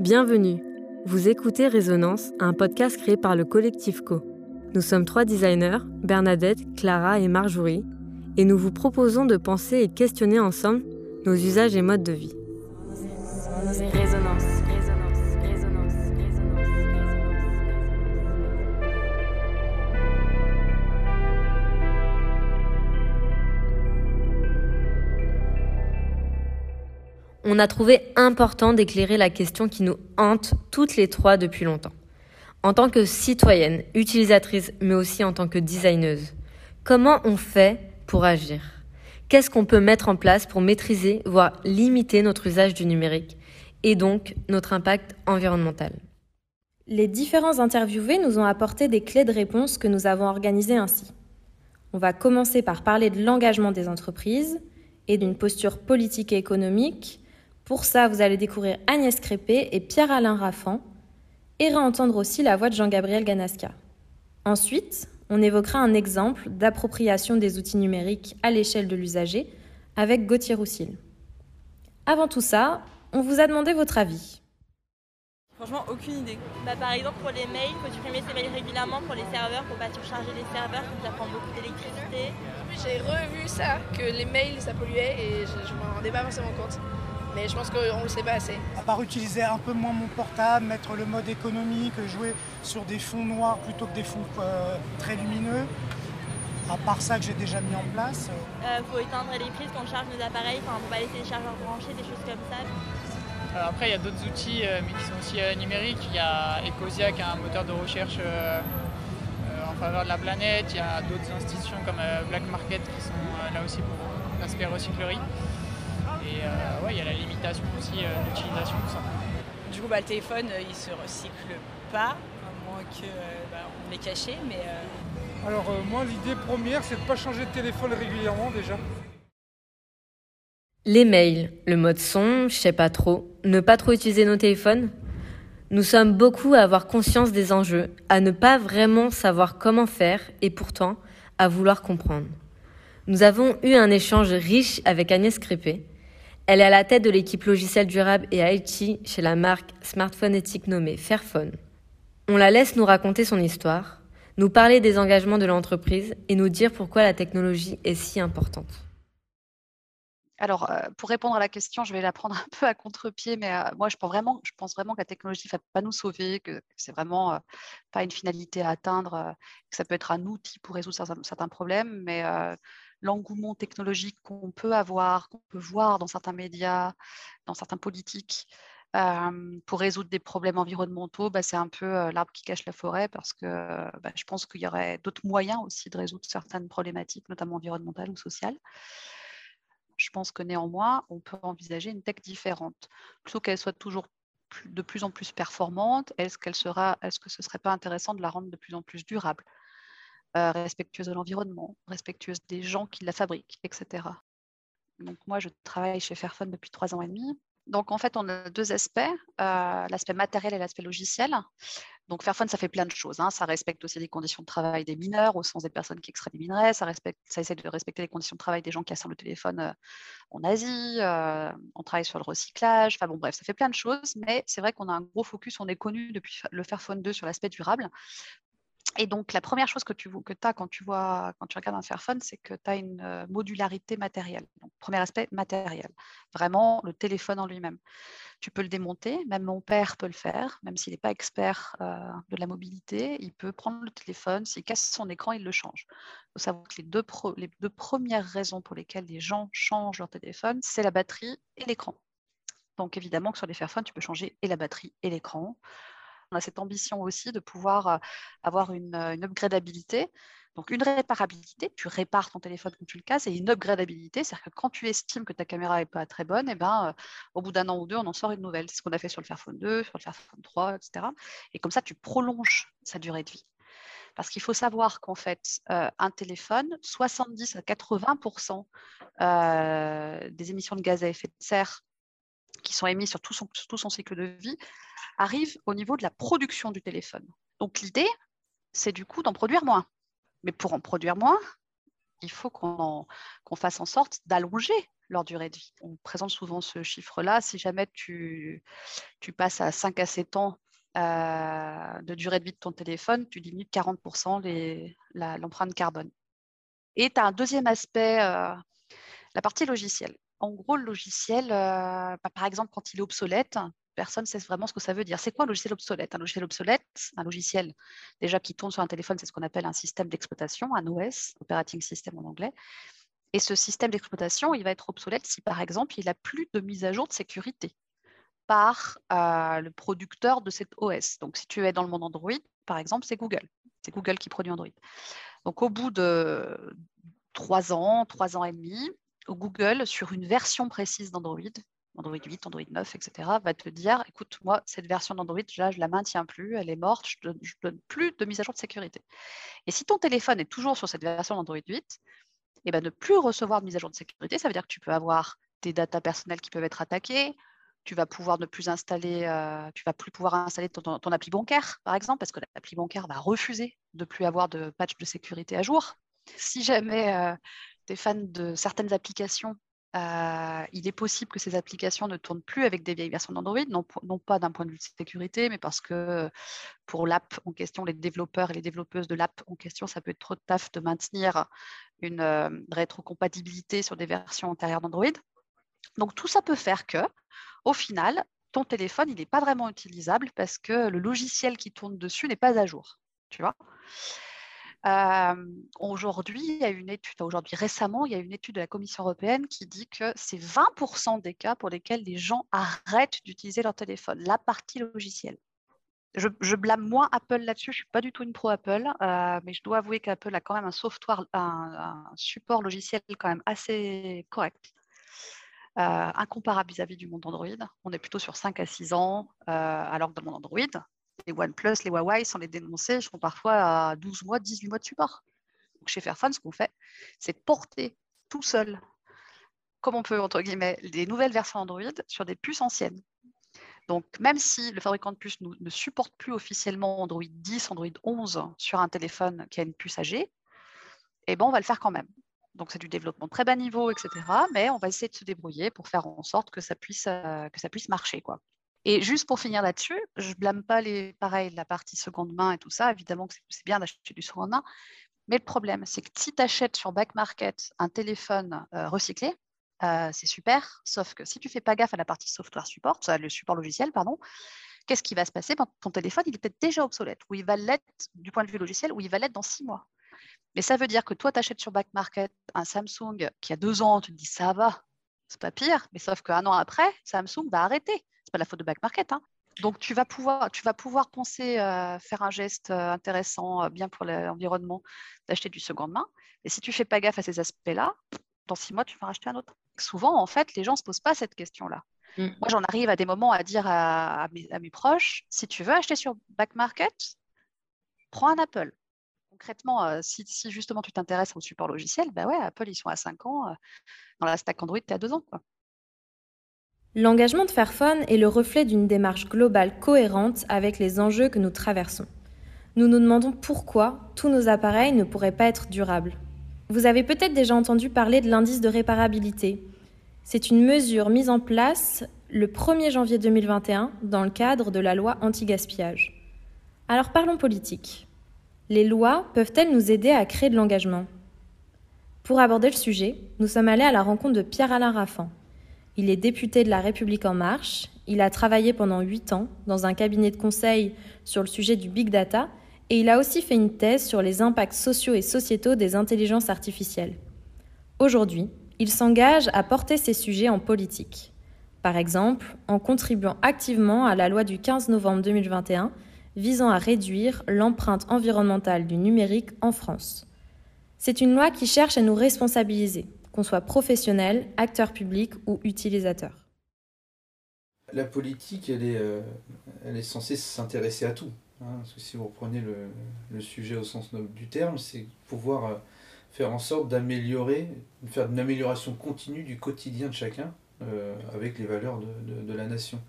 Bienvenue. Vous écoutez Résonance, un podcast créé par le collectif Co. Nous sommes trois designers, Bernadette, Clara et Marjorie, et nous vous proposons de penser et questionner ensemble nos usages et modes de vie. On a trouvé important d'éclairer la question qui nous hante toutes les trois depuis longtemps. En tant que citoyenne, utilisatrice, mais aussi en tant que designeuse, comment on fait pour agir? Qu'est-ce qu'on peut mettre en place pour maîtriser, voire limiter notre usage du numérique et donc notre impact environnemental? Les différents interviewés nous ont apporté des clés de réponse que nous avons organisées ainsi. On va commencer par parler de l'engagement des entreprises et d'une posture politique et économique pour ça, vous allez découvrir Agnès Crépé et Pierre-Alain Raffan et réentendre aussi la voix de Jean-Gabriel Ganasca. Ensuite, on évoquera un exemple d'appropriation des outils numériques à l'échelle de l'usager avec Gauthier Roussil. Avant tout ça, on vous a demandé votre avis. Franchement, aucune idée. Bah, par exemple, pour les mails, il faut supprimer ces mails régulièrement pour les serveurs, pour pas surcharger les serveurs, ça prend beaucoup d'électricité. J'ai revu ça, que les mails ça polluait et je, je m'en rendais pas forcément compte mais je pense qu'on ne le sait pas assez. À part utiliser un peu moins mon portable, mettre le mode économique, jouer sur des fonds noirs plutôt que des fonds euh, très lumineux, à part ça que j'ai déjà mis en place. Il euh, faut éteindre les prises quand on charge nos appareils, enfin, faut pas laisser les chargeurs branchés, des choses comme ça. Alors après, il y a d'autres outils, euh, mais qui sont aussi numériques. Il y a Ecosia qui est un moteur de recherche en faveur de la planète. Il y a d'autres institutions comme Black Market qui sont là aussi pour l'aspect recyclerie. Et euh, ouais, il y a la limitation aussi euh, d'utilisation, tout ça. Du coup, bah, le téléphone, euh, il se recycle pas, à moins qu'on bah, l'ait caché. Mais, Alors moi, l'idée première, c'est de ne pas changer de téléphone régulièrement déjà. Les mails, le mode son, je sais pas trop, ne pas trop utiliser nos téléphones. Nous sommes beaucoup à avoir conscience des enjeux, à ne pas vraiment savoir comment faire et pourtant à vouloir comprendre. Nous avons eu un échange riche avec Agnès Crépé, elle est à la tête de l'équipe logicielle durable et IT chez la marque smartphone éthique nommée Fairphone. On la laisse nous raconter son histoire, nous parler des engagements de l'entreprise et nous dire pourquoi la technologie est si importante. Alors, euh, pour répondre à la question, je vais la prendre un peu à contre-pied, mais euh, moi, je pense, vraiment, je pense vraiment que la technologie ne va pas nous sauver, que, c'est vraiment euh, pas une finalité à atteindre, que ça peut être un outil pour résoudre certains, certains problèmes, mais l'engouement technologique qu'on peut avoir, qu'on peut voir dans certains médias, dans certains politiques, pour résoudre des problèmes environnementaux, bah, c'est un peu l'arbre qui cache la forêt parce que bah, je pense qu'il y aurait d'autres moyens aussi de résoudre certaines problématiques, notamment environnementales ou sociales. Je pense que néanmoins, on peut envisager une tech différente. Plutôt qu'elle soit toujours de plus en plus performante, est-ce qu'elle sera, est-ce que ce serait pas intéressant de la rendre de plus en plus durable? Euh, respectueuse de l'environnement, respectueuse des gens qui la fabriquent, etc. Donc moi, je travaille chez Fairphone depuis trois ans et demi. Donc en fait, on a deux aspects, euh, l'aspect matériel et l'aspect logiciel. Donc Fairphone, ça fait plein de choses. Hein. Ça respecte aussi les conditions de travail des mineurs, au sens des personnes qui extraient des minerais. Ça, respecte, ça essaie de respecter les conditions de travail des gens qui assemblent le téléphone euh, en Asie. on travaille sur le recyclage. Enfin bon, bref, ça fait plein de choses. Mais c'est vrai qu'on a un gros focus. On est connu depuis le Fairphone 2 sur l'aspect durable. Et donc, la première chose que tu que as quand tu, vois, quand tu regardes un Fairphone, c'est que tu as une euh, modularité matérielle. Donc, premier aspect, matériel. Vraiment, le téléphone en lui-même. Tu peux le démonter, même mon père peut le faire, même s'il n'est pas expert euh, de la mobilité, il peut prendre le téléphone, s'il casse son écran, il le change. Il faut savoir que les deux, premières raisons pour lesquelles les gens changent leur téléphone, c'est la batterie et l'écran. Donc évidemment que sur les Fairphones, tu peux changer et la batterie et l'écran on a cette ambition aussi de pouvoir euh, avoir une, euh, une upgradabilité. Donc une réparabilité, tu répares ton téléphone quand tu le casses, et une upgradabilité, c'est-à-dire que quand tu estimes que ta caméra n'est pas très bonne, et eh ben, euh, au bout d'un an ou deux, on en sort une nouvelle. C'est ce qu'on a fait sur le Fairphone 2, sur le Fairphone 3, etc. Et comme ça, tu prolonges sa durée de vie. Parce qu'il faut savoir qu'en fait, un téléphone, 70 à 80% des émissions de gaz à effet de serre qui sont émises sur tout son, cycle de vie arrive au niveau de la production du téléphone. Donc l'idée, c'est du coup d'en produire moins. Mais pour en produire moins, il faut qu'on fasse en sorte d'allonger leur durée de vie. On présente souvent ce chiffre-là. Si jamais tu, tu passes à 5 à 7 ans euh, de durée de vie de ton téléphone, tu diminues de 40% l'empreinte carbone. Et tu as un deuxième aspect, euh, la partie logicielle. En gros, le logiciel, euh, bah, par exemple, quand il est obsolète, personne ne sait vraiment ce que ça veut dire. C'est quoi un logiciel obsolète? Un logiciel obsolète, un logiciel déjà qui tourne sur un téléphone, c'est ce qu'on appelle un système d'exploitation, un OS, Operating System en anglais. Et ce système d'exploitation, il va être obsolète si, par exemple, il n'a plus de mise à jour de sécurité par euh, le producteur de cet OS. Donc, si tu es dans le monde Android, par exemple, c'est Google. C'est Google qui produit Android. Donc, au bout de trois ans, trois ans et demi, Google, sur une version précise d'Android, Android 8, Android 9, etc., va te dire, écoute, moi, cette version d'Android, là, je la maintiens plus, elle est morte, je ne donne, plus de mise à jour de sécurité. Et si ton téléphone est toujours sur cette version d'Android 8, eh ben, ne plus recevoir de mise à jour de sécurité, ça veut dire que tu peux avoir des datas personnelles qui peuvent être attaquées, tu vas pouvoir ne plus installer, euh, vas plus pouvoir installer ton, appli bancaire, par exemple, parce que l'appli bancaire va refuser de plus avoir de patch de sécurité à jour. Si jamais euh, tu es fan de certaines applications, euh, il est possible que ces applications ne tournent plus avec des vieilles versions d'Android, non, pas d'un point de vue de sécurité, mais parce que pour l'app en question, les développeurs et les développeuses de l'app en question, ça peut être trop de taf de maintenir une rétrocompatibilité sur des versions antérieures d'Android. Donc tout ça peut faire que au final, ton téléphone, il n'est pas vraiment utilisable parce que le logiciel qui tourne dessus n'est pas à jour. Tu vois aujourd'hui, il y a une étude, aujourd'hui récemment, il y a une étude de la Commission européenne qui dit que c'est 20% des cas pour lesquels les gens arrêtent d'utiliser leur téléphone, la partie logicielle. Je, blâme moins Apple là-dessus, je ne suis pas du tout une pro Apple, mais je dois avouer qu'Apple a quand même un software, un, support logiciel quand même assez correct. Euh, incomparable vis-à-vis du monde Android. On est plutôt sur 5 à 6 ans, euh, alors que dans le monde Android, les OnePlus, les Huawei, sans les dénoncer, sont parfois à 12 mois, 18 mois de support. Chez Fairphone, ce qu'on fait, c'est porter tout seul, comme on peut, entre guillemets, des nouvelles versions Android sur des puces anciennes. Donc, même si le fabricant de puces ne supporte plus officiellement Android 10, Android 11 sur un téléphone qui a une puce âgée, eh ben, on va le faire quand même. Donc c'est du développement très bas niveau, etc. Mais on va essayer de se débrouiller pour faire en sorte que ça puisse, euh, que ça puisse marcher. Quoi. Et juste pour finir là-dessus, je blâme pas les, pareil, la partie seconde main et tout ça. Évidemment que c'est bien d'acheter du seconde main. Mais le problème, c'est que si tu achètes sur Back Market un téléphone euh, recyclé, euh, c'est super. Sauf que si tu fais pas gaffe à la partie software support, le support logiciel, pardon, qu'est-ce qui va se passer? Ton téléphone, il est peut-être déjà obsolète, ou il va l'être du point de vue logiciel, ou il va l'être dans six mois. Mais ça veut dire que toi, tu achètes sur Back Market un Samsung qui a deux ans, tu te dis ça va, c'est pas pire, mais sauf qu'un an après, Samsung va arrêter. Pas la faute de Back Market. Hein. Donc tu vas pouvoir, tu vas pouvoir penser euh, faire un geste euh, intéressant, euh, bien pour l'environnement, d'acheter du seconde main. Et si tu fais pas gaffe à ces aspects-là, dans six mois, tu vas racheter un autre. Souvent, en fait, les gens ne se posent pas cette question-là. Mm. Moi, j'en arrive à des moments à dire à, mes, à, mes, proches, si tu veux acheter sur Back Market, prends un Apple concrètement, si, justement tu t'intéresses au support logiciel, bah ouais, Apple, ils sont à 5 ans. Dans la stack Android, tu es à 2 ans. L'engagement de Fairphone est le reflet d'une démarche globale cohérente avec les enjeux que nous traversons. Nous nous demandons pourquoi tous nos appareils ne pourraient pas être durables. Vous avez peut-être déjà entendu parler de l'indice de réparabilité. C'est une mesure mise en place le 1er janvier 2021 dans le cadre de la loi anti-gaspillage. Alors parlons politique. Les lois peuvent-elles nous aider à créer de l'engagement? Pour aborder le sujet, nous sommes allés à la rencontre de Pierre-Alain Raffan. Il est député de La République en marche, il a travaillé pendant huit ans dans un cabinet de conseil sur le sujet du big data et il a aussi fait une thèse sur les impacts sociaux et sociétaux des intelligences artificielles. Aujourd'hui, il s'engage à porter ces sujets en politique. Par exemple, en contribuant activement à la loi du 15 novembre 2021 visant à réduire l'empreinte environnementale du numérique en France. C'est une loi qui cherche à nous responsabiliser, qu'on soit professionnel, acteur public ou utilisateur. La politique, elle est, euh, elle est censée s'intéresser à tout. Hein, si vous reprenez le, sujet au sens noble du terme, c'est pouvoir euh, faire en sorte d'améliorer, faire une amélioration continue du quotidien de chacun euh, avec les valeurs de, la nation.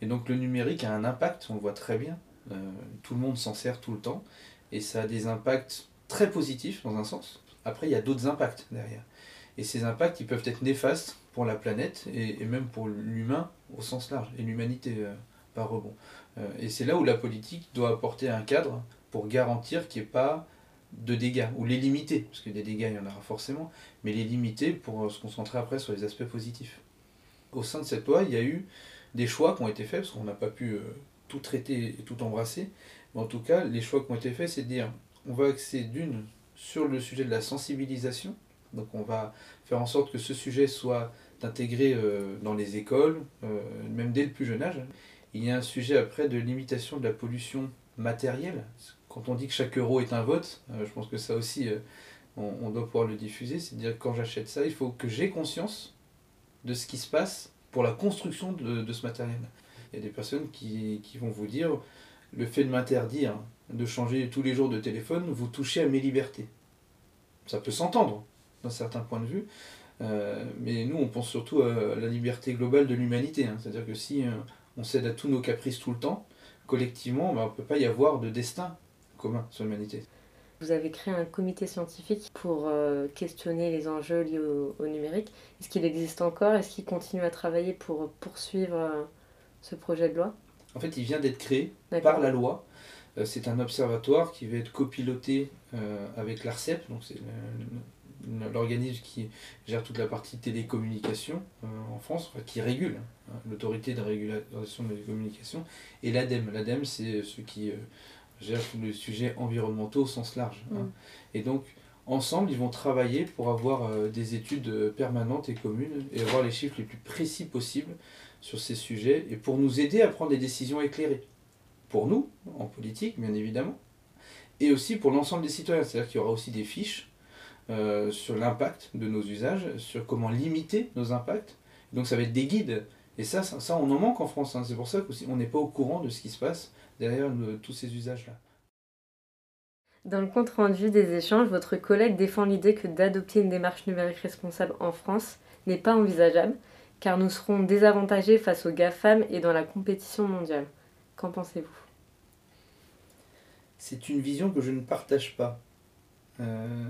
Et donc le numérique a un impact, on le voit très bien, tout le monde s'en sert tout le temps et ça a des impacts très positifs dans un sens après il y a d'autres impacts derrière. Et ces impacts, ils peuvent être néfastes pour la planète et, même pour l'humain au sens large, et l'humanité euh, par rebond. Euh, et c'est là où la politique doit apporter un cadre pour garantir qu'il n'y ait pas de dégâts, ou les limiter, parce que des dégâts il y en aura forcément, mais les limiter pour se concentrer après sur les aspects positifs. Au sein de cette loi, il y a eu des choix qui ont été faits, parce qu'on n'a pas pu euh, tout traiter et tout embrasser, mais en tout cas, les choix qui ont été faits, c'est de dire, on va axer d'une sur le sujet de la sensibilisation, donc on va faire en sorte que ce sujet soit intégré euh, dans les écoles, euh, même dès le plus jeune âge. Il y a un sujet après de limitation de la pollution matérielle. Quand on dit que chaque euro est un vote, je pense que ça aussi, on, doit pouvoir le diffuser. C'est-à-dire que quand j'achète ça, il faut que j'ai conscience de ce qui se passe pour la construction de, ce matériel. Il y a des personnes qui, vont vous dire le fait de m'interdire de changer tous les jours de téléphone, vous touchez à mes libertés. Ça peut s'entendre d'un certain point de vue, euh, mais nous on pense surtout à la liberté globale de l'humanité. Hein. C'est-à-dire que si euh, on cède à tous nos caprices tout le temps, collectivement, bah, on ne peut pas y avoir de destin commun sur l'humanité. Vous avez créé un comité scientifique pour euh, questionner les enjeux liés au, numérique. Est-ce qu'il existe encore? Est-ce qu'il continue à travailler pour poursuivre ce projet de loi? En fait, il vient d'être créé par la loi. C'est un observatoire qui va être copiloté avec l'ARCEP, donc c'est l'organisme qui gère toute la partie télécommunication en France, qui régule, hein, l'autorité de régulation des communications, et l'ADEME. L'ADEME, c'est ce qui gère tous les sujets environnementaux au sens large. Hein. Mm. Et donc, ensemble, ils vont travailler pour avoir euh, des études euh, permanentes et communes et avoir les chiffres les plus précis possibles sur ces sujets et pour nous aider à prendre des décisions éclairées. Pour nous, en politique, bien évidemment, et aussi pour l'ensemble des citoyens. C'est-à-dire qu'il y aura aussi des fiches euh, sur l'impact de nos usages, sur comment limiter nos impacts. Donc ça va être des guides. Et ça, ça, on en manque en France. Hein. C'est pour ça qu'on n'est pas au courant de ce qui se passe derrière tous ces usages-là. Dans le compte rendu des échanges, votre collègue défend l'idée que d'adopter une démarche numérique responsable en France n'est pas envisageable, car nous serons désavantagés face aux GAFAM et dans la compétition mondiale. Qu'en pensez-vous? C'est une vision que je ne partage pas. Euh,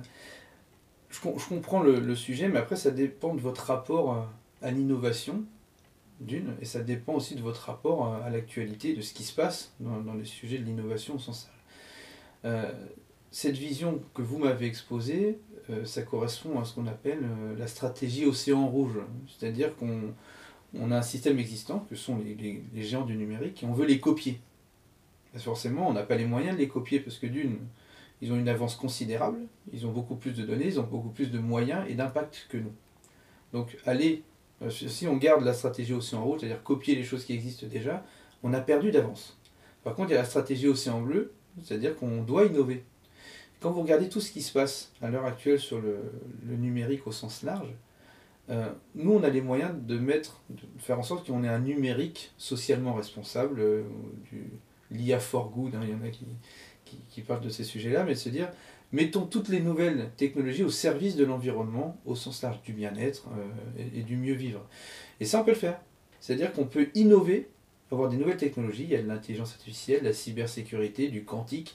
je, comprends le, sujet, mais après ça dépend de votre rapport à l'innovation d'une, et ça dépend aussi de votre rapport à, l'actualité, de ce qui se passe dans, les sujets de l'innovation au sens euh, cette vision que vous m'avez exposée, euh, ça correspond à ce qu'on appelle euh, la stratégie océan rouge. C'est-à-dire qu'on on a un système existant, que sont les, géants du numérique, et on veut les copier. forcément, on n'a pas les moyens de les copier, parce que d'une, ils ont une avance considérable, ils ont beaucoup plus de données, ils ont beaucoup plus de moyens et d'impact que nous. Donc aller euh, si on garde la stratégie océan rouge, c'est-à-dire copier les choses qui existent déjà, on a perdu d'avance. Par contre, il y a la stratégie océan bleu, c'est-à-dire qu'on doit innover. Quand vous regardez tout ce qui se passe à l'heure actuelle sur le, numérique au sens large, euh, nous, on a les moyens de mettre, de faire en sorte qu'on ait un numérique socialement responsable, euh, l'IA for good, hein, il y en a qui, qui, qui parlent de ces sujets-là, mais de se dire, Mettons toutes les nouvelles technologies au service de l'environnement, au sens large du bien-être euh, et, du mieux vivre. Et ça, on peut le faire. C'est-à-dire qu'on peut innover, avoir des nouvelles technologies. Il y a de l'intelligence artificielle, la cybersécurité, du quantique,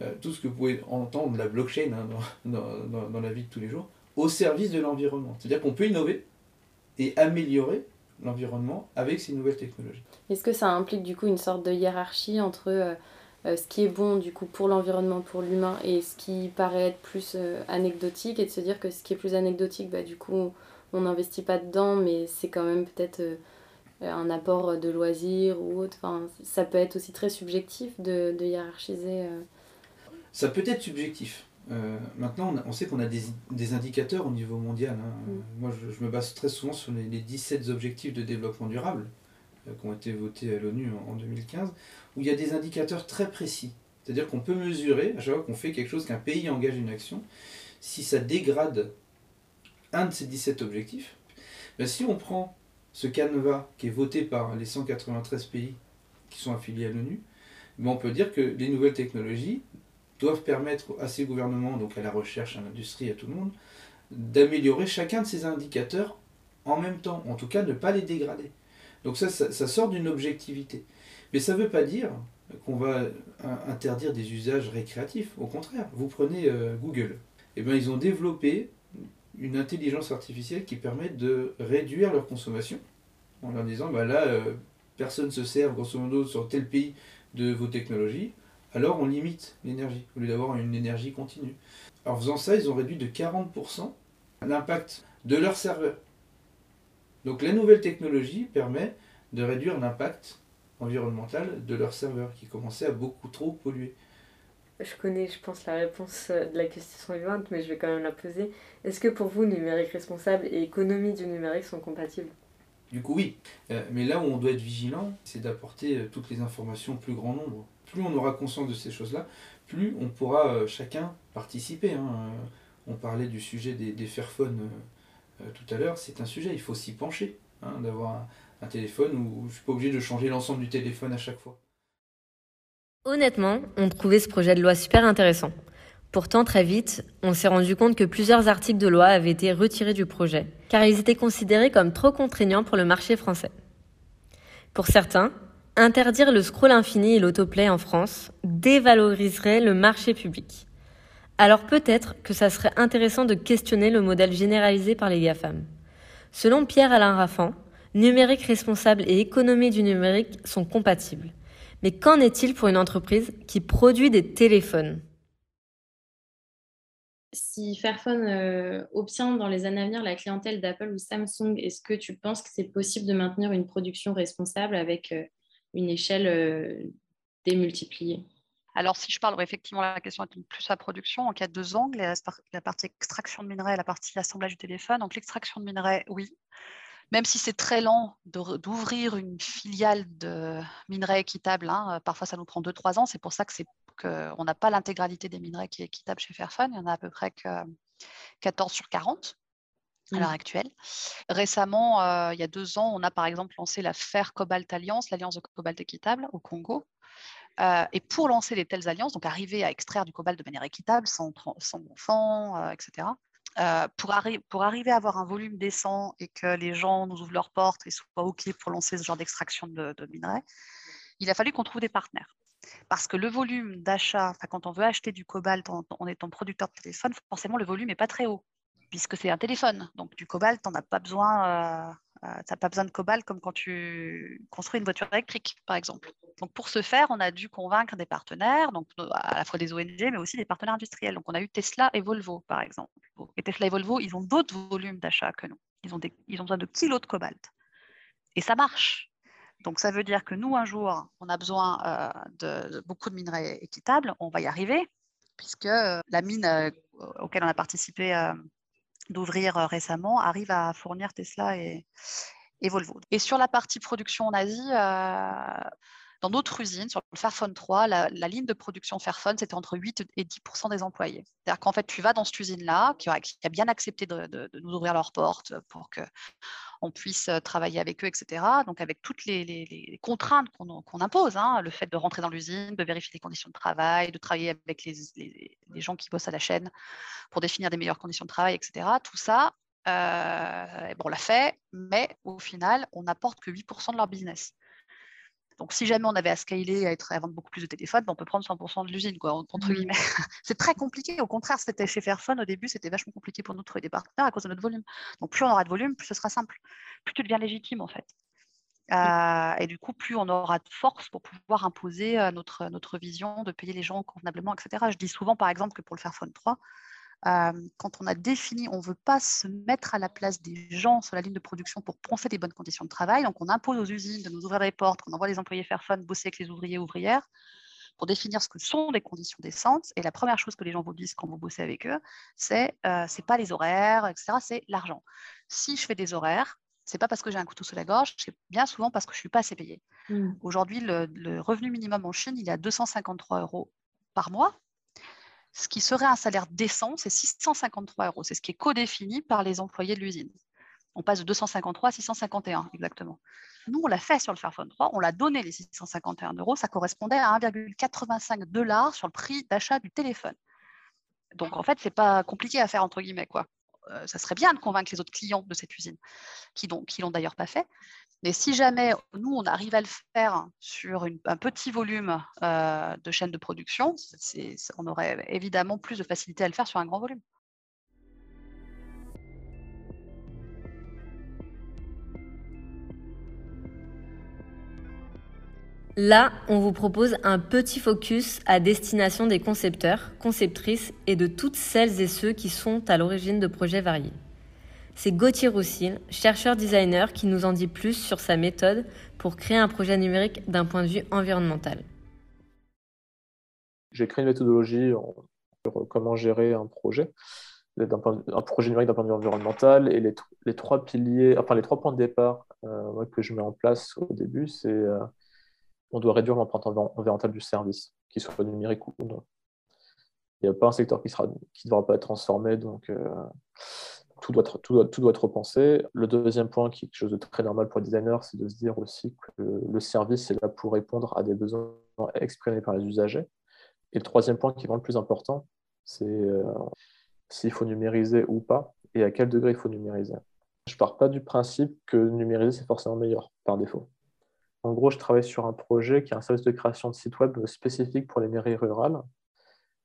euh, tout ce que vous pouvez entendre, la blockchain hein, dans, dans, la vie de tous les jours, au service de l'environnement. C'est-à-dire qu'on peut innover et améliorer l'environnement avec ces nouvelles technologies. Est-ce que ça implique du coup une sorte de hiérarchie entre euh, ce qui est bon du coup pour l'environnement, pour l'humain, et ce qui paraît être plus euh, anecdotique, et de se dire que ce qui est plus anecdotique, bah, du coup, on n'investit pas dedans, mais c'est quand même peut-être euh, un apport de loisirs ou autre. Enfin, ça peut être aussi très subjectif de, de hiérarchiser. Ça peut être subjectif. maintenant, on, sait qu'on a des, des, indicateurs au niveau mondial. Hein. Mm. Moi, je, me base très souvent sur les, les 17 objectifs de développement durable qui ont été votés à l'ONU en 2015 où il y a des indicateurs très précis. C'est-à-dire qu'on peut mesurer, à chaque fois qu'on fait quelque chose, qu'un pays engage une action, si ça dégrade un de ces 17 objectifs, ben si on prend ce canevas qui est voté par les 193 pays qui sont affiliés à l'ONU, ben on peut dire que les nouvelles technologies doivent permettre à ces gouvernements, donc à la recherche, à l'industrie, à tout le monde, d'améliorer chacun de ces indicateurs en même temps, en tout cas ne pas les dégrader. Donc ça, ça sort d'une objectivité. Mais ça ne veut pas dire qu'on va interdire des usages récréatifs. Au contraire, vous prenez euh, Google. eh ben, ils ont développé une intelligence artificielle qui permet de réduire leur consommation en leur disant bah là, euh, personne ne se sert grosso modo sur tel pays de vos technologies, alors on limite l'énergie au lieu d'avoir une énergie continue. En faisant ça, ils ont réduit de 40% l'impact de leur serveur. Donc la nouvelle technologie permet de réduire l'impact environnemental de leur serveur qui commençait à beaucoup trop polluer. Je connais, je pense, la réponse euh, de la question suivante, mais je vais quand même la poser. Est-ce que pour vous, numérique responsable et économie du numérique sont compatibles? Du coup, oui. Euh, mais là où on doit être vigilant, c'est d'apporter euh, toutes les informations au plus grand nombre. Plus on aura conscience de ces choses-là, plus on pourra chacun participer. Hein. On parlait du sujet des, des Fairphones tout à l'heure, c'est un sujet, il faut s'y pencher, hein, d'avoir un, téléphone où je suis pas obligé de changer l'ensemble du téléphone à chaque fois. Honnêtement, on trouvait ce projet de loi super intéressant. Pourtant, très vite, on s'est rendu compte que plusieurs articles de loi avaient été retirés du projet, car ils étaient considérés comme trop contraignants pour le marché français. Pour certains, interdire le scroll infini et l'autoplay en France dévaloriserait le marché public. Alors peut-être que ça serait intéressant de questionner le modèle généralisé par les GAFAM. Selon Pierre-Alain Raffan, numérique responsable et économie du numérique sont compatibles. Mais qu'en est-il pour une entreprise qui produit des téléphones? Si Fairphone euh, obtient dans les années à venir la clientèle d'Apple ou Samsung, est-ce que tu penses que c'est possible de maintenir une production responsable avec euh, une échelle euh, démultipliée? Alors, si je parle, effectivement, la question est plus la production. Donc, il y a deux angles, la partie extraction de minerais et la partie assemblage du téléphone. Donc, l'extraction de minerais, oui même si c'est très lent d'ouvrir une filiale de minerais équitables, hein, parfois ça nous prend 2-3 ans, c'est pour ça que c'est qu'on n'a pas l'intégralité des minerais qui est équitable chez Fairphone, il y en a à peu près que 14 sur 40 à l'heure actuelle. Récemment, euh, il y a deux ans, on a par exemple lancé la Fair Cobalt Alliance, l'alliance de cobalt équitable au Congo. Euh, et pour lancer les telles alliances, donc arriver à extraire du cobalt de manière équitable, sans, sans enfants, euh, etc., euh, pour, arriver à avoir un volume décent et que les gens nous ouvrent leurs portes et soient OK pour lancer ce genre d'extraction de, minerais, il a fallu qu'on trouve des partenaires. Parce que le volume d'achat, quand on veut acheter du cobalt en, étant producteur de téléphone, forcément le volume n'est pas très haut, puisque c'est un téléphone. Donc du cobalt, on n'a pas besoin, euh, tu n'as pas besoin de cobalt comme quand tu construis une voiture électrique, par exemple. Donc pour ce faire, on a dû convaincre des partenaires, donc à la fois des ONG, mais aussi des partenaires industriels. Donc on a eu Tesla et Volvo, par exemple. Et Tesla et Volvo, ils ont d'autres volumes d'achat que nous. Ils ont, besoin de kilos de cobalt. Et ça marche. Donc ça veut dire que nous, un jour, on a besoin euh, de, beaucoup de minerais équitables, on va y arriver, puisque euh, la mine euh, auquel on a participé d'ouvrir euh, récemment arrive à fournir Tesla et, Volvo. Et sur la partie production en Asie, dans notre usine, sur le Fairphone 3, la, ligne de production Fairphone, c'était entre 8 et 10% des employés. C'est-à-dire qu'en fait, tu vas dans cette usine-là, qui, a bien accepté de, nous ouvrir leurs portes pour qu'on puisse euh, travailler avec eux, etc. Donc, avec toutes les, contraintes qu'on impose, hein, le fait de rentrer dans l'usine, de vérifier les conditions de travail, de travailler avec les, gens qui bossent à la chaîne pour définir des meilleures conditions de travail, etc. Tout ça, euh, bon, on l'a fait, mais au final, on n'apporte que 8% de leur business. Donc, si jamais on avait à scaler, à, être, à vendre beaucoup plus de téléphones, ben, on peut prendre 100% de l'usine, quoi, entre mmh. guillemets. c'est très compliqué. Au contraire, c'était chez Fairphone, au début, c'était vachement compliqué pour nous de trouver des partenaires à cause de notre volume. Donc, plus on aura de volume, plus ce sera simple. Plus tu deviens légitime, en fait. Euh, et du coup, plus on aura de force pour pouvoir imposer euh, notre, notre vision de payer les gens convenablement, etc. Je dis souvent, par exemple, que pour le Fairphone 3, quand on a défini, on ne veut pas se mettre à la place des gens sur la ligne de production pour penser des bonnes conditions de travail. Donc, on impose aux usines de nous ouvrir les portes, qu'on envoie les employés faire fun, bosser avec les ouvriers ouvrières pour définir ce que sont des conditions décentes. Et la première chose que les gens vous disent quand vous bossez avec eux, c'est euh, c'est pas les horaires, etc. C'est l'argent. Si je fais des horaires, c'est pas parce que j'ai un couteau sous la gorge, c'est bien souvent parce que je suis pas assez payée. Mmh. Aujourd'hui, le, le, revenu minimum en Chine, il est à 253 euros par mois ce qui serait un salaire décent, c'est 653 euros. C'est ce qui est codéfini par les employés de l'usine. On passe de 253 à 651 exactement. Nous, on l'a fait sur le Fairphone 3, on l'a donné les 651 euros, ça correspondait à 1,85 dollars sur le prix d'achat du téléphone. Donc en fait, c'est pas compliqué à faire entre guillemets quoi. Euh, ça serait bien de convaincre les autres clients de cette usine, qui ne l'ont d'ailleurs pas fait. Mais si jamais nous, on arrive à le faire sur un petit volume euh, de chaîne de production, on aurait évidemment plus de facilité à le faire sur un grand volume. Là, on vous propose un petit focus à destination des concepteurs, conceptrices et de toutes celles et ceux qui sont à l'origine de projets variés. C'est Gauthier Roussil, chercheur-designer, qui nous en dit plus sur sa méthode pour créer un projet numérique d'un point de vue environnemental. J'ai créé une méthodologie sur comment gérer un projet, un projet numérique d'un point de vue environnemental. Et les, trois piliers, enfin les trois points de départ euh, que je mets en place au début, c'est euh, on doit réduire l'empreinte environnementale du service, qu'il soit numérique ou non. Il n'y a pas un secteur qui ne devra pas être transformé, donc euh, tout, doit être, tout, doit, être repensé. Le deuxième point, qui est quelque chose de très normal pour les designers, c'est de se dire aussi que le service est là pour répondre à des besoins exprimés par les usagers. Et le troisième point, qui est vraiment le plus important, c'est euh, s'il faut numériser ou pas, et à quel degré il faut numériser. Je ne pars pas du principe que numériser, c'est forcément meilleur, par défaut. En gros, je travaille sur un projet qui est un service de création de site web spécifique pour les mairies rurales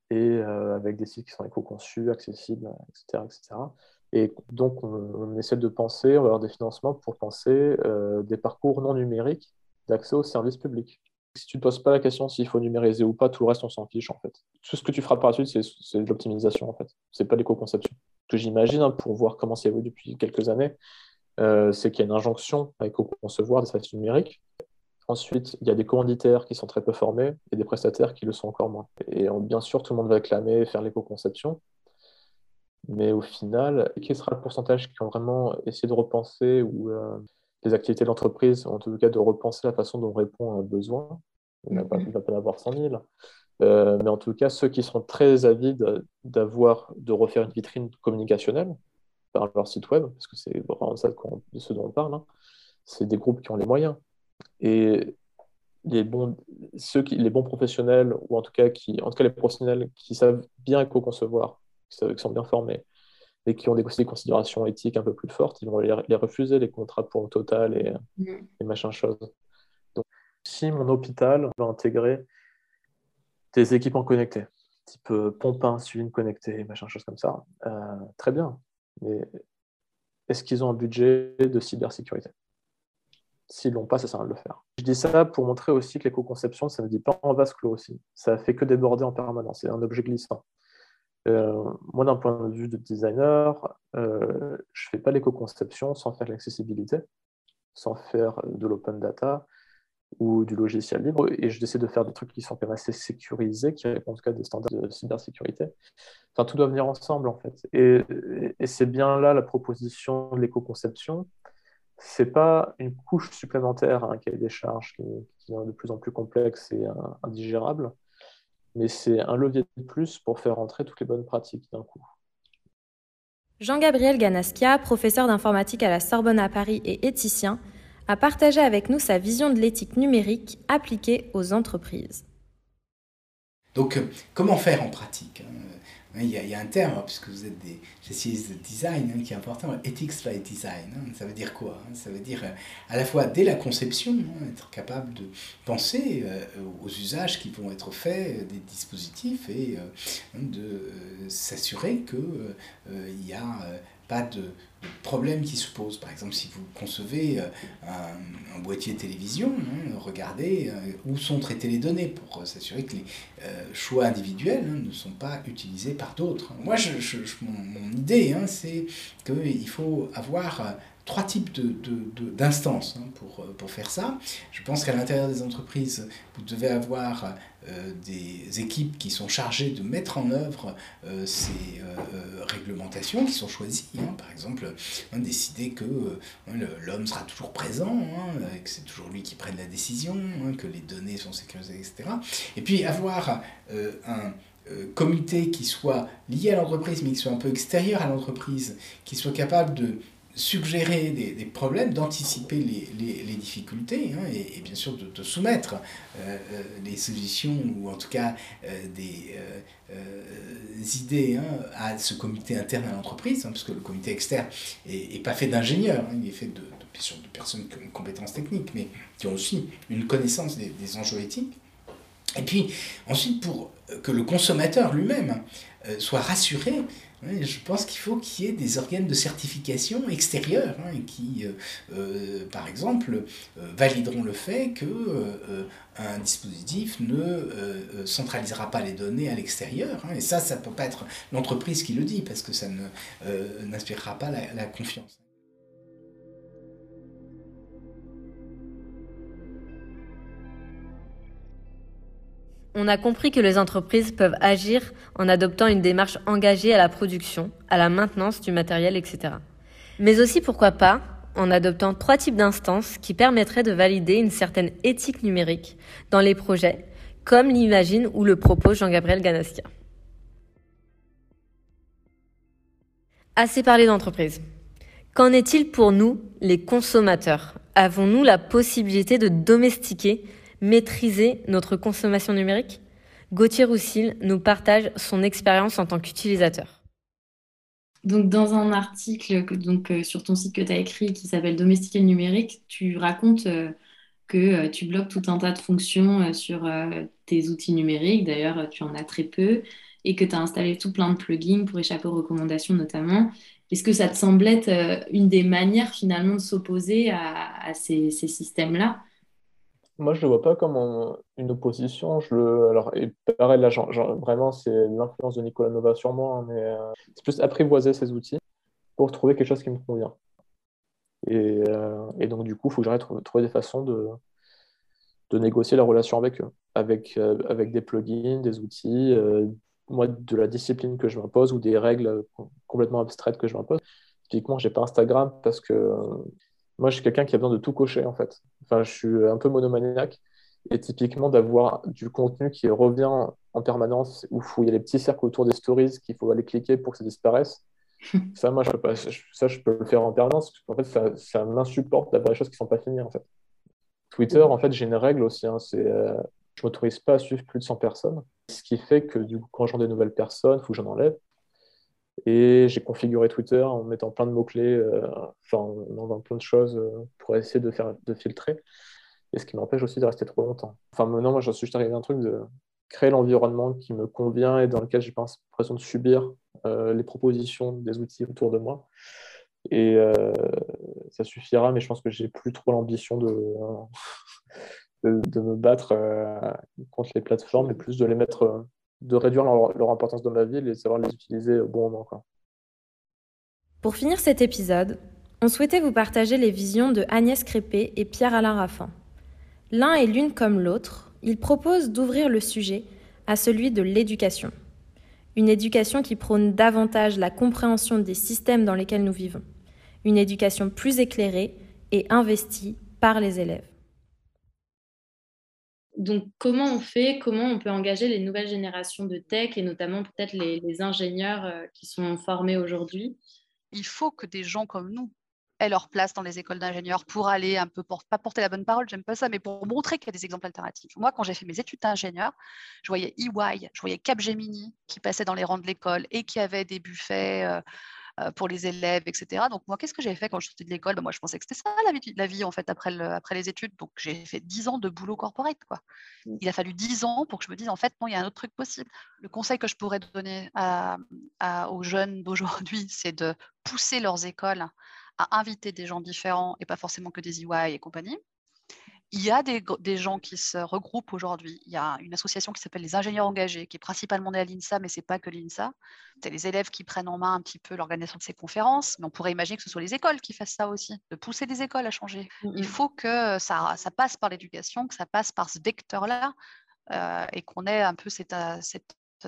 et euh, avec des sites qui sont éco-conçus, accessibles, etc., etc. Et donc, on, essaie de penser, on va avoir des financements pour penser euh, des parcours non numériques d'accès aux services publics. Si tu ne poses pas la question s'il faut numériser ou pas, tout le reste, on s'en fiche en fait. Tout ce que tu feras par la suite, c'est de l'optimisation en fait. C'est pas l'éco-conception. Ce que j'imagine, hein, pour voir comment ça évolue depuis quelques années, euh, c'est qu'il y a une injonction à éco-concevoir des services numériques Ensuite, il y a des commanditaires qui sont très peu formés et des prestataires qui le sont encore moins. Et bien sûr, tout le monde va clamer, faire l'éco-conception. Mais au final, quel sera le pourcentage qui ont vraiment essayé de repenser ou euh, les activités de l'entreprise, en tout cas de repenser la façon dont on répond à un besoin? Il ne va, pas y avoir 100 000. Euh, mais en tout cas, ceux qui sont très avides d'avoir, de refaire une vitrine communicationnelle par leur site web, parce que c'est vraiment ça de ce dont on parle, hein, c'est des groupes qui ont les moyens. Et les bons, ceux qui, les bons professionnels, ou en tout cas, qui, en tout cas les professionnels qui savent bien éco-concevoir, qui, sont bien formés, et qui ont des, des, considérations éthiques un peu plus fortes, ils vont les, refuser, les contrats pour total et, mm. et machin chose. Donc, si mon hôpital va intégrer des équipements connectés, type euh, pompe à insuline connectée, machin chose comme ça, euh, très bien. Mais est-ce qu'ils ont un budget de cybersécurité? S'ils l'ont pas, ça sert à le faire. Je dis ça pour montrer aussi que l'éco-conception, ça ne dit pas en vase clos aussi. Ça fait que déborder en permanence. C'est un objet glissant. Euh, moi, d'un point de vue de designer, euh, je ne fais pas l'éco-conception sans faire l'accessibilité, sans faire de l'open data ou du logiciel libre. Et je décide de faire des trucs qui sont quand même assez sécurisés, qui répondent en tout cas à des standards de cybersécurité. Enfin, tout doit venir ensemble, en fait. Et, et c'est bien là la proposition de l'éco-conception c'est pas une couche supplémentaire à un cahier des charges qui, qui, est de plus en plus complexe et indigérable, mais c'est un levier de plus pour faire entrer toutes les bonnes pratiques d'un coup. Jean-Gabriel Ganaskia, professeur d'informatique à la Sorbonne à Paris et éthicien, a partagé avec nous sa vision de l'éthique numérique appliquée aux entreprises. Donc, euh, comment faire en pratique hein Hein, il y, a, un terme, hein, puisque vous êtes des spécialistes de design, hein, qui est important, ethics by design. ça veut dire quoi Ça veut dire euh, à la fois dès la conception, être capable de penser euh, aux usages qui vont être faits euh, des dispositifs et de s'assurer qu'il n'y a pas de, problème qui se pose. Par exemple, si vous concevez un, un boîtier télévision, regardez où sont traitées les données pour s'assurer que les choix individuels ne sont pas utilisés par d'autres. Moi, je, mon, idée, hein, c'est qu'il faut avoir euh, trois types d'instances de, de, hein, pour, euh, pour faire ça. Je pense qu'à l'intérieur des entreprises, vous devez avoir euh, des équipes qui sont chargées de mettre en œuvre ces réglementations qui sont choisies. Hein. Par exemple, décider que l'homme sera toujours présent, que c'est toujours lui qui prenne la décision, que les données sont sécurisées, etc. Et puis avoir un euh, comité qui soit lié à l'entreprise, mais qui soit un peu extérieur à l'entreprise, qui soit capable de suggérer des, problèmes, d'anticiper les, difficultés hein, et, bien sûr de, soumettre euh, euh, les solutions ou en tout cas des idées hein, à ce comité interne à l'entreprise, hein, parce que le comité externe n'est pas fait d'ingénieurs, il est fait de, personnes qui ont une compétence technique, mais qui ont aussi une connaissance des enjeux éthiques. Et puis ensuite, pour que le consommateur lui-même soient Je pense qu'il faut qu'il y ait des organes de certification extérieurs hein, qui, par exemple, valideront le fait que un dispositif ne centralisera pas les données à l'extérieur. Hein. et ça, ça ne peut pas être l'entreprise qui le dit parce que ça n'inspirera pas la confiance. On a compris que les entreprises peuvent agir en adoptant une démarche engagée à la production, à la maintenance du matériel, etc. Mais aussi, pourquoi pas, en adoptant trois types d'instances qui permettraient de valider une certaine éthique numérique dans les projets, comme l'imagine ou le propose Jean-Gabriel Ganassia. Assez parlé d'entreprise. Qu'en est-il pour nous, les consommateurs? Avons-nous la possibilité de domestiquer maîtriser notre consommation numérique Gauthier Roussil nous partage son expérience en tant qu'utilisateur. Donc, dans un article donc, euh, sur ton site que tu as écrit qui s'appelle Domestiquer le numérique, tu racontes euh, que euh, tu bloques tout un tas de fonctions sur tes outils numériques. D'ailleurs, tu en as très peu et que tu as installé tout plein de plugins pour échapper aux recommandations notamment. Est-ce que ça te semble être une des manières finalement de s'opposer à, ces systèmes-là? Moi, je le vois pas comme une opposition. Alors, et pareil, là, vraiment, c'est l'influence de Nicolas Nova sur moi, hein, mais euh, c'est plus apprivoiser ces outils pour trouver quelque chose qui me convient. Et, euh, donc, du coup, il faut que j'arrête de trouver des façons de, de négocier la relation avec eux, avec, euh, avec des plugins, des outils, moi, de la discipline que je m'impose ou des règles complètement abstraites que je m'impose. Typiquement, j'ai pas Instagram parce que moi, je suis quelqu'un qui a besoin de tout cocher, en fait. Enfin, je suis un peu monomaniaque. Et typiquement, d'avoir du contenu qui revient en permanence, où il y a les petits cercles autour des stories qu'il faut aller cliquer pour que ça disparaisse. ça, moi, je peux pas, ça, je peux le faire en permanence. En fait, ça, ça m'insupporte d'avoir des choses qui ne sont pas finies, en fait. Twitter, en fait, j'ai une règle aussi. Hein, c'est, euh, je ne m'autorise pas à suivre plus de 100 personnes. Ce qui fait que, du coup, quand j'en des nouvelles personnes, il faut que j'en enlève. Et j'ai configuré Twitter en mettant plein de mots-clés, euh, enfin, en plein de choses euh, pour essayer de, faire, de filtrer. Et ce qui m'empêche aussi de rester trop longtemps. Enfin, maintenant, moi, j'en suis arrivé à un truc de créer l'environnement qui me convient et dans lequel j'ai pas l'impression de subir euh, les propositions des outils autour de moi. Et ça suffira, mais je pense que j'ai plus trop l'ambition de, de, me battre contre les plateformes, et plus de les mettre de réduire leur, importance dans ma vie et de savoir les utiliser au bon moment. Pour finir cet épisode, on souhaitait vous partager les visions de Agnès Crépé et Pierre-Alain Raffin. L'un et l'une comme l'autre, ils proposent d'ouvrir le sujet à celui de l'éducation. Une éducation qui prône davantage la compréhension des systèmes dans lesquels nous vivons. Une éducation plus éclairée et investie par les élèves. Donc, comment on fait, comment on peut engager les nouvelles générations de tech et notamment peut-être les, ingénieurs euh, qui sont formés aujourd'hui? Il faut que des gens comme nous aient leur place dans les écoles d'ingénieurs pour aller un peu, pas porter la bonne parole, j'aime pas ça, mais pour montrer qu'il y a des exemples alternatifs. Moi, quand j'ai fait mes études d'ingénieur, je voyais EY, je voyais Capgemini qui passait dans les rangs de l'école et qui avait des buffets. Euh, pour les élèves, etc. Donc moi, qu'est-ce que j'ai fait quand je sortais de l'école? Ben, Moi, je pensais que c'était ça la vie, la vie en fait après, après les études. Donc j'ai fait 10 ans de boulot corporate. Quoi. Mmh. Il a fallu 10 ans pour que je me dise en fait non, il y a un autre truc possible. Le conseil que je pourrais donner à, aux jeunes d'aujourd'hui, c'est de pousser leurs écoles à inviter des gens différents et pas forcément que des EY et compagnie. Il y a des, gens qui se regroupent aujourd'hui. Il y a une association qui s'appelle les ingénieurs engagés, qui est principalement née à l'INSA, mais ce n'est pas que l'INSA. C'est les élèves qui prennent en main un petit peu l'organisation de ces conférences, mais on pourrait imaginer que ce soit les écoles qui fassent ça aussi, de pousser les écoles à changer. Mmh Il faut que ça, passe par l'éducation, que ça passe par ce vecteur-là, euh, et qu'on ait un peu euh,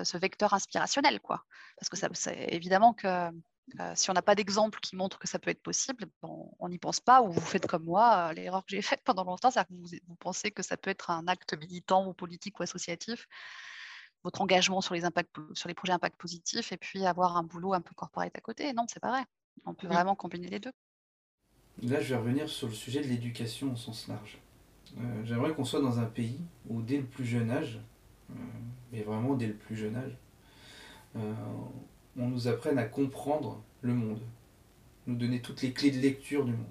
ce vecteur inspirationnel. Quoi. Parce que ça, évidemment que euh, si on n'a pas d'exemple qui montre que ça peut être possible, on n'y pense pas ou vous faites comme moi. Euh, l'erreur que j'ai faite pendant longtemps, c'est que vous, pensez que ça peut être un acte militant ou politique ou associatif, votre engagement sur les, impacts, sur les projets impact positifs et puis avoir un boulot un peu corporate à côté. Non, c'est pas vrai. On peut vraiment combiner les deux. Là, je vais revenir sur le sujet de l'éducation au sens large. Euh, j'aimerais qu'on soit dans un pays où dès le plus jeune âge, mais vraiment dès le plus jeune âge, on nous apprenne à comprendre le monde, nous donner toutes les clés de lecture du monde.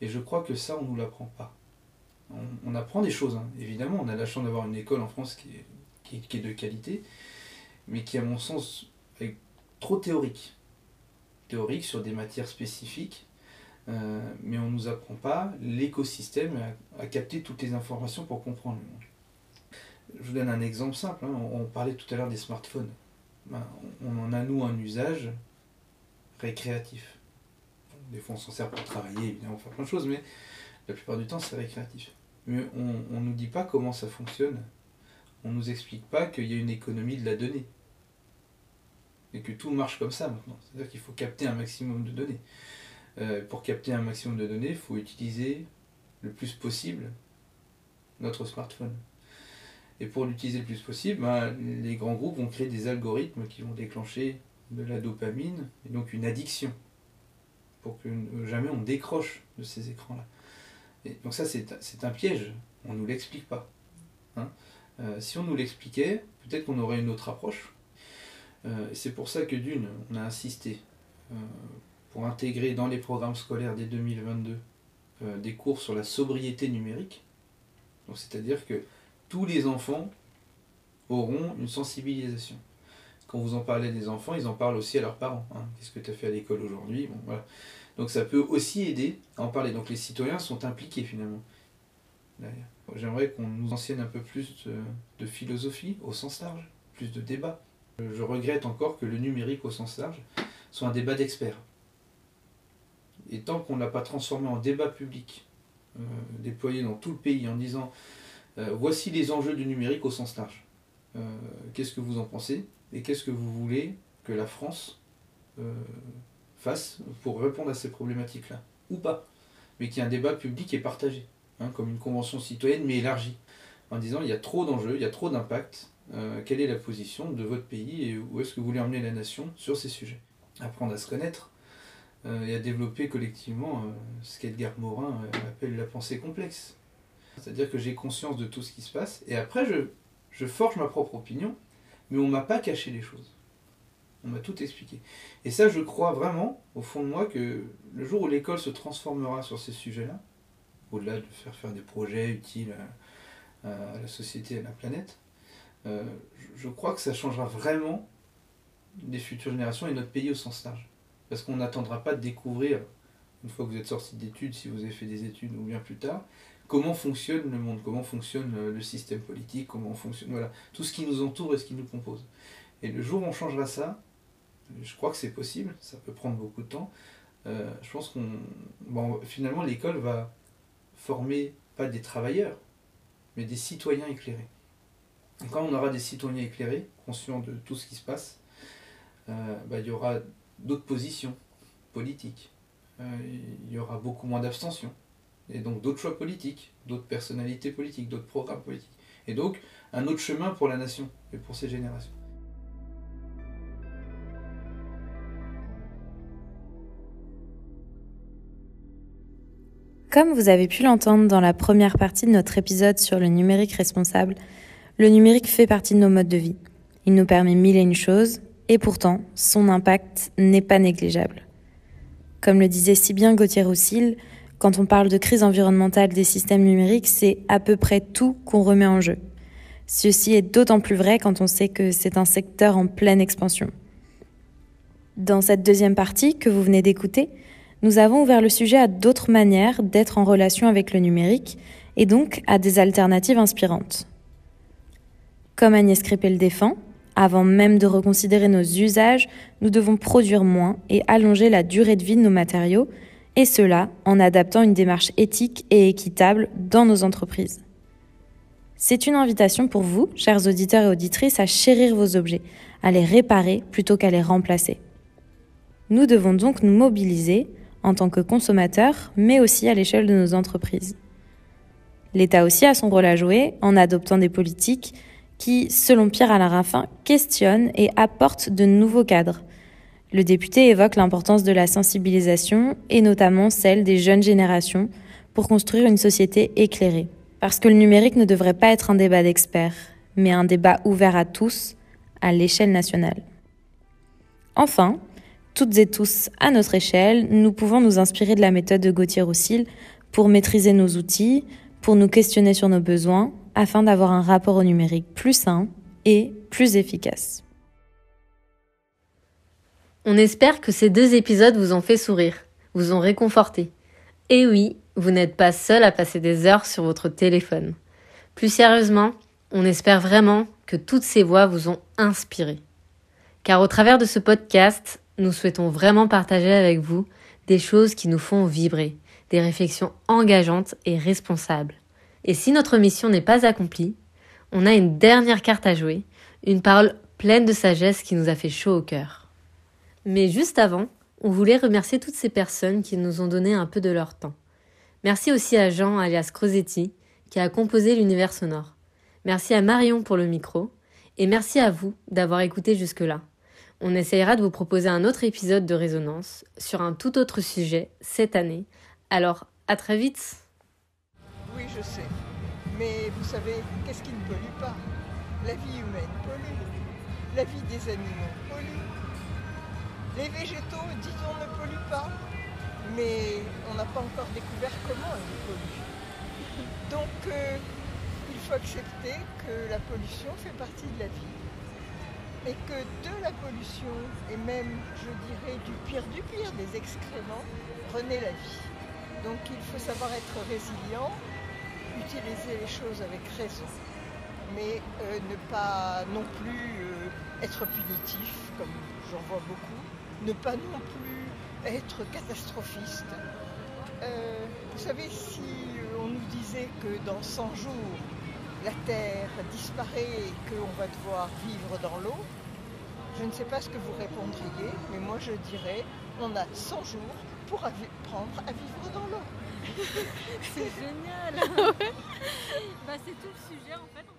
Et je crois que ça, on ne nous l'apprend pas. On, apprend des choses, hein. évidemment, on a la chance d'avoir une école en France qui est, est, de qualité, mais qui, à mon sens, trop théorique. Théorique sur des matières spécifiques, euh, mais on ne nous apprend pas l'écosystème à, capter toutes les informations pour comprendre le monde. Je vous donne un exemple simple. Hein. On, parlait tout à l'heure des smartphones. Ben, on en a, nous, un usage récréatif. Des fois, on s'en sert pour travailler, évidemment, faire plein de choses, mais la plupart du temps, c'est récréatif. Mais on ne nous dit pas comment ça fonctionne. On ne nous explique pas qu'il y a une économie de la donnée. Et que tout marche comme ça maintenant. C'est-à-dire qu'il faut capter un maximum de données. Euh, pour capter un maximum de données, il faut utiliser le plus possible notre smartphone. Et pour l'utiliser le plus possible, ben, les grands groupes vont créer des algorithmes qui vont déclencher de la dopamine, et donc une addiction, pour que jamais on décroche de ces écrans-là. Donc ça, c'est un piège, on ne nous l'explique pas. Hein. Euh, si on nous l'expliquait, peut-être qu'on aurait une autre approche. Euh, c'est pour ça que d'une, on a insisté euh, pour intégrer dans les programmes scolaires dès 2022 des cours sur la sobriété numérique. c'est-à-dire que tous les enfants auront une sensibilisation. Quand vous en parlez des enfants, ils en parlent aussi à leurs parents. Hein. Qu'est-ce que tu as fait à l'école aujourd'hui? Donc ça peut aussi aider à en parler. Donc les citoyens sont impliqués finalement. J'aimerais qu'on nous enseigne un peu plus de, philosophie au sens large, plus de débat. Je regrette encore que le numérique au sens large soit un débat d'experts. Et tant qu'on ne l'a pas transformé en débat public, euh, déployé dans tout le pays en disant voici les enjeux du numérique au sens large. Euh, qu'est-ce que vous en pensez Et qu'est-ce que vous voulez que la France fasse pour répondre à ces problématiques-là Ou pas Mais qu'il y ait un débat public et partagé. Hein, comme une convention citoyenne, mais élargie, en disant il y a trop d'enjeux, il y a trop d'impact, euh, quelle est la position de votre pays et où est-ce que vous voulez emmener la nation sur ces sujets? Apprendre à se connaître euh, et à développer collectivement euh, ce qu'Edgar Morin appelle la pensée complexe. C'est-à-dire que j'ai conscience de tout ce qui se passe et après je, forge ma propre opinion, mais on ne m'a pas caché les choses. On m'a tout expliqué. Et ça, je crois vraiment, au fond de moi, que le jour où l'école se transformera sur ces sujets-là, au-delà de faire faire des projets utiles à, la société et à la planète, euh, je crois que ça changera vraiment des futures générations et notre pays au sens large. Parce qu'on n'attendra pas de découvrir, une fois que vous êtes sorti d'études, si vous avez fait des études ou bien plus tard, comment fonctionne le monde, comment fonctionne le système politique, comment fonctionne voilà, tout ce qui nous entoure et ce qui nous compose. Et le jour où on changera ça, je crois que c'est possible, ça peut prendre beaucoup de temps. Euh, je pense qu'on. Finalement, l'école va, former pas des travailleurs, mais des citoyens éclairés. Quand on aura des citoyens éclairés, conscients de tout ce qui se passe, euh, bah, il y aura d'autres positions politiques. Euh, il y aura beaucoup moins d'abstention. Et donc d'autres choix politiques, d'autres personnalités politiques, d'autres programmes politiques. Et donc un autre chemin pour la nation et pour ces générations. Comme vous avez pu l'entendre dans la première partie de notre épisode sur le numérique responsable, le numérique fait partie de nos modes de vie. Il nous permet mille et une choses, et pourtant, son impact n'est pas négligeable. Comme le disait si bien Gauthier Roussil, quand on parle de crise environnementale des systèmes numériques, c'est à peu près tout qu'on remet en jeu. Ceci est d'autant plus vrai quand on sait que c'est un secteur en pleine expansion. Dans cette deuxième partie que vous venez d'écouter, nous avons ouvert le sujet à d'autres manières d'être en relation avec le numérique et donc à des alternatives inspirantes. Comme Agnès Crépé le défend, avant même de reconsidérer nos usages, nous devons produire moins et allonger la durée de vie de nos matériaux, et cela en adaptant une démarche éthique et équitable dans nos entreprises. C'est une invitation pour vous, chers auditeurs et auditrices, à chérir vos objets, à les réparer plutôt qu'à les remplacer. Nous devons donc nous mobiliser en tant que consommateurs, mais aussi à l'échelle de nos entreprises. L'État aussi a son rôle à jouer en adoptant des politiques qui, selon Pierre-Alain Raffin, questionnent et apportent de nouveaux cadres. Le député évoque l'importance de la sensibilisation et notamment celle des jeunes générations pour construire une société éclairée. Parce que le numérique ne devrait pas être un débat d'experts, mais un débat ouvert à tous, à l'échelle nationale. Enfin, toutes et tous, à notre échelle, nous pouvons nous inspirer de la méthode de Gauthier Roussil pour maîtriser nos outils, pour nous questionner sur nos besoins, afin d'avoir un rapport au numérique plus sain et plus efficace. On espère que ces deux épisodes vous ont fait sourire, vous ont réconforté. Et oui, vous n'êtes pas seul à passer des heures sur votre téléphone. Plus sérieusement, on espère vraiment que toutes ces voix vous ont inspiré. Car au travers de ce podcast, nous souhaitons vraiment partager avec vous des choses qui nous font vibrer, des réflexions engageantes et responsables. Et si notre mission n'est pas accomplie, on a une dernière carte à jouer, une parole pleine de sagesse qui nous a fait chaud au cœur. Mais juste avant, on voulait remercier toutes ces personnes qui nous ont donné un peu de leur temps. Merci aussi à Jean alias Crosetti qui a composé l'univers sonore. Merci à Marion pour le micro et merci à vous d'avoir écouté jusque-là. On essayera de vous proposer un autre épisode de Résonance sur un tout autre sujet cette année. Alors, à très vite Oui, je sais. Mais vous savez, qu'est-ce qui ne pollue pas? La vie humaine pollue. La vie des animaux pollue. Les végétaux, disons, ne polluent pas. Mais on n'a pas encore découvert comment ils polluent. Donc, euh, il faut accepter que la pollution fait partie de la vie et que de la pollution, et même, je dirais, du pire du pire, des excréments, renaît la vie. Donc il faut savoir être résilient, utiliser les choses avec raison, mais euh, ne pas non plus euh, être punitif, comme j'en vois beaucoup, ne pas non plus être catastrophiste. Euh, vous savez, si on nous disait que dans 100 jours, la Terre disparaît et qu'on va devoir vivre dans l'eau, je ne sais pas ce que vous répondriez, mais moi je dirais on a 100 jours pour apprendre à vivre dans l'eau. c'est génial bah, C'est tout le sujet en fait.